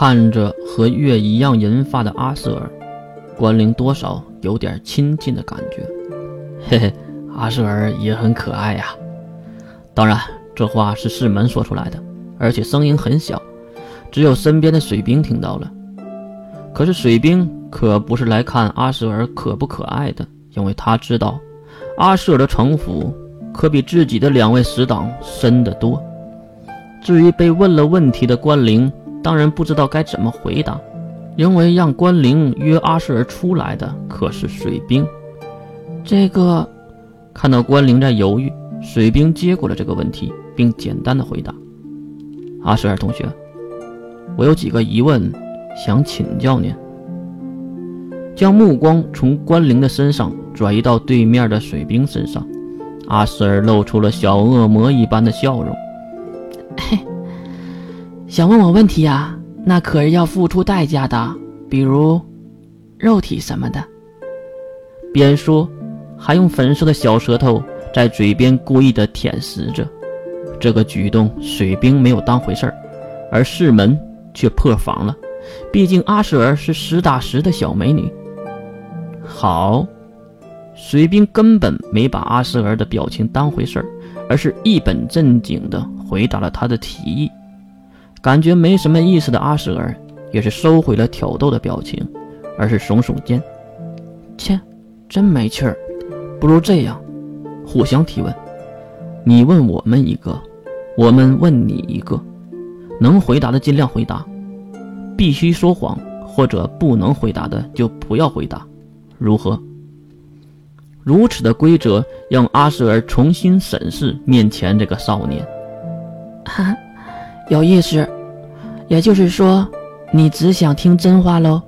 看着和月一样银发的阿瑟尔，关灵多少有点亲近的感觉。嘿嘿，阿瑟尔也很可爱呀。当然，这话是世门说出来的，而且声音很小，只有身边的水兵听到了。可是水兵可不是来看阿瑟尔可不可爱的，因为他知道阿瑟尔的城府可比自己的两位死党深得多。至于被问了问题的关灵，当然不知道该怎么回答，因为让关灵约阿瑟尔出来的可是水兵。这个，看到关灵在犹豫，水兵接过了这个问题，并简单的回答：“阿瑟尔同学，我有几个疑问。”想请教您，将目光从关灵的身上转移到对面的水兵身上，阿瑟尔露出了小恶魔一般的笑容。嘿 想问我问题呀？那可是要付出代价的，比如肉体什么的。边说，还用粉色的小舌头在嘴边故意的舔食着。这个举动，水兵没有当回事儿，而世门却破防了。毕竟阿舍尔是实打实的小美女。好，水兵根本没把阿舍尔的表情当回事儿，而是一本正经的回答了他的提议。感觉没什么意思的阿舍尔也是收回了挑逗的表情，而是耸耸肩：“切，真没趣儿。不如这样，互相提问，你问我们一个，我们问你一个，能回答的尽量回答。”必须说谎或者不能回答的就不要回答，如何？如此的规则让阿舍尔重新审视面前这个少年。哈，有意思。也就是说，你只想听真话喽？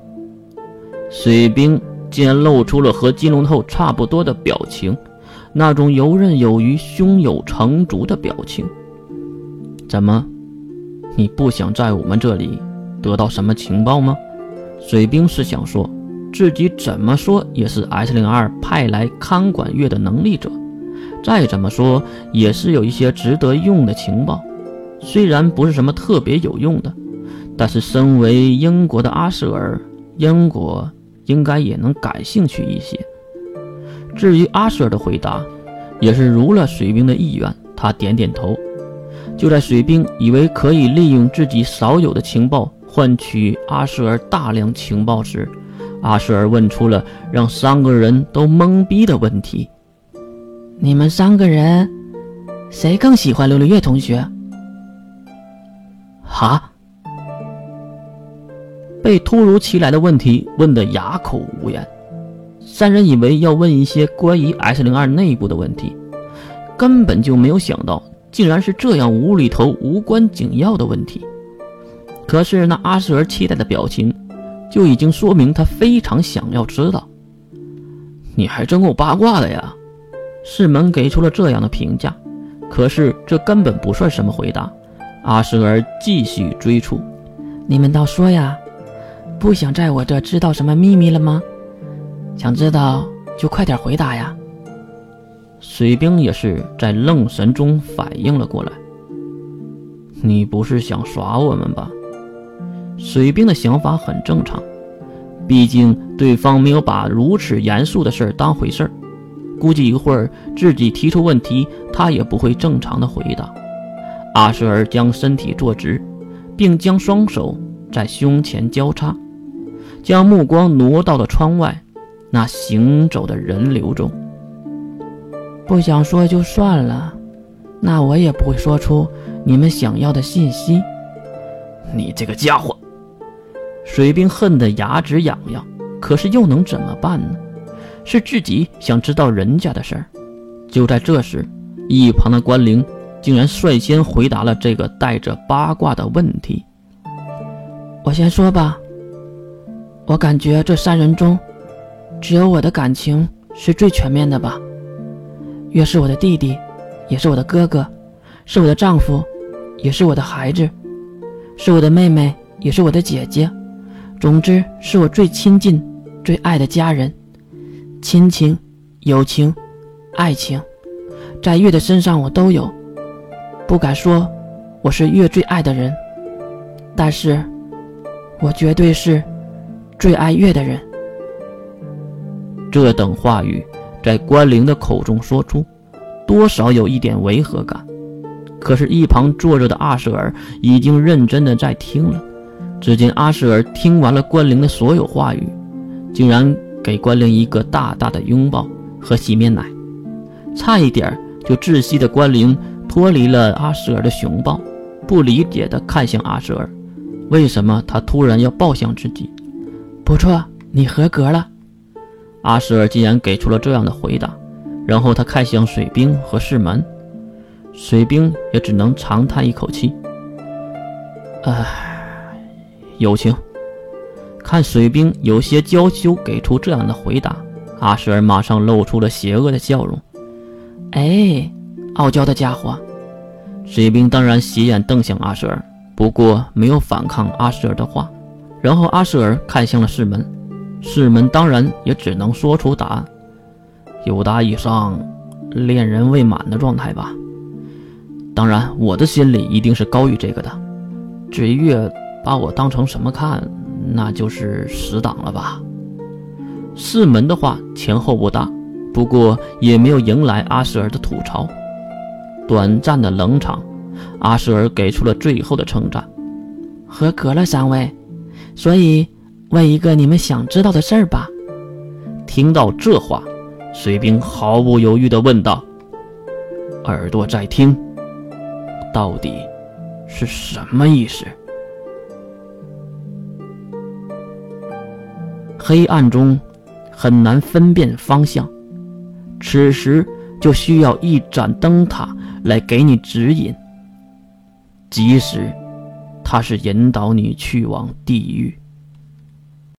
水兵竟然露出了和金龙头差不多的表情，那种游刃有余、胸有成竹的表情。怎么，你不想在我们这里？得到什么情报吗？水兵是想说，自己怎么说也是 S 零二派来看管月的能力者，再怎么说也是有一些值得用的情报，虽然不是什么特别有用的，但是身为英国的阿舍尔，英国应该也能感兴趣一些。至于阿舍尔的回答，也是如了水兵的意愿，他点点头。就在水兵以为可以利用自己少有的情报。换取阿舍尔大量情报时，阿舍尔问出了让三个人都懵逼的问题：“你们三个人，谁更喜欢刘刘月同学？”哈！被突如其来的问题问得哑口无言。三人以为要问一些关于 S 零二内部的问题，根本就没有想到，竟然是这样无厘头、无关紧要的问题。可是那阿瑟尔期待的表情，就已经说明他非常想要知道。你还真够八卦的呀！世门给出了这样的评价。可是这根本不算什么回答。阿瑟尔继续追出：“你们倒说呀，不想在我这知道什么秘密了吗？想知道就快点回答呀！”水兵也是在愣神中反应了过来：“你不是想耍我们吧？”水兵的想法很正常，毕竟对方没有把如此严肃的事儿当回事儿，估计一会儿自己提出问题，他也不会正常的回答。阿舍尔将身体坐直，并将双手在胸前交叉，将目光挪到了窗外那行走的人流中。不想说就算了，那我也不会说出你们想要的信息。你这个家伙！水兵恨得牙齿痒痒，可是又能怎么办呢？是自己想知道人家的事儿。就在这时，一旁的关灵竟然率先回答了这个带着八卦的问题。我先说吧，我感觉这三人中，只有我的感情是最全面的吧。月是我的弟弟，也是我的哥哥，是我的丈夫，也是我的孩子，是我的妹妹，也是我的姐姐。总之，是我最亲近、最爱的家人，亲情、友情、爱情，在月的身上我都有。不敢说我是月最爱的人，但是我绝对是最爱月的人。这等话语在关灵的口中说出，多少有一点违和感。可是，一旁坐着的阿舍尔已经认真的在听了。只见阿舍尔听完了关灵的所有话语，竟然给关灵一个大大的拥抱和洗面奶，差一点就窒息的关灵脱离了阿舍尔的熊抱，不理解的看向阿舍尔，为什么他突然要抱向自己？不错，你合格了。阿舍尔竟然给出了这样的回答，然后他看向水兵和世门，水兵也只能长叹一口气，唉，友情。看水兵有些娇羞，给出这样的回答，阿舍尔马上露出了邪恶的笑容。哎，傲娇的家伙！水兵当然斜眼瞪向阿舍尔，不过没有反抗阿舍尔的话。然后阿舍尔看向了世门。世门当然也只能说出答案：有达以上，恋人未满的状态吧。当然，我的心里一定是高于这个的。至于月把我当成什么看，那就是死党了吧。世门的话前后不搭，不过也没有迎来阿舍尔的吐槽。短暂的冷场，阿舍尔给出了最后的称赞：合格了，三位。所以。问一个你们想知道的事儿吧。听到这话，水兵毫不犹豫地问道：“耳朵在听，到底是什么意思？”黑暗中很难分辨方向，此时就需要一盏灯塔来给你指引，即使它是引导你去往地狱。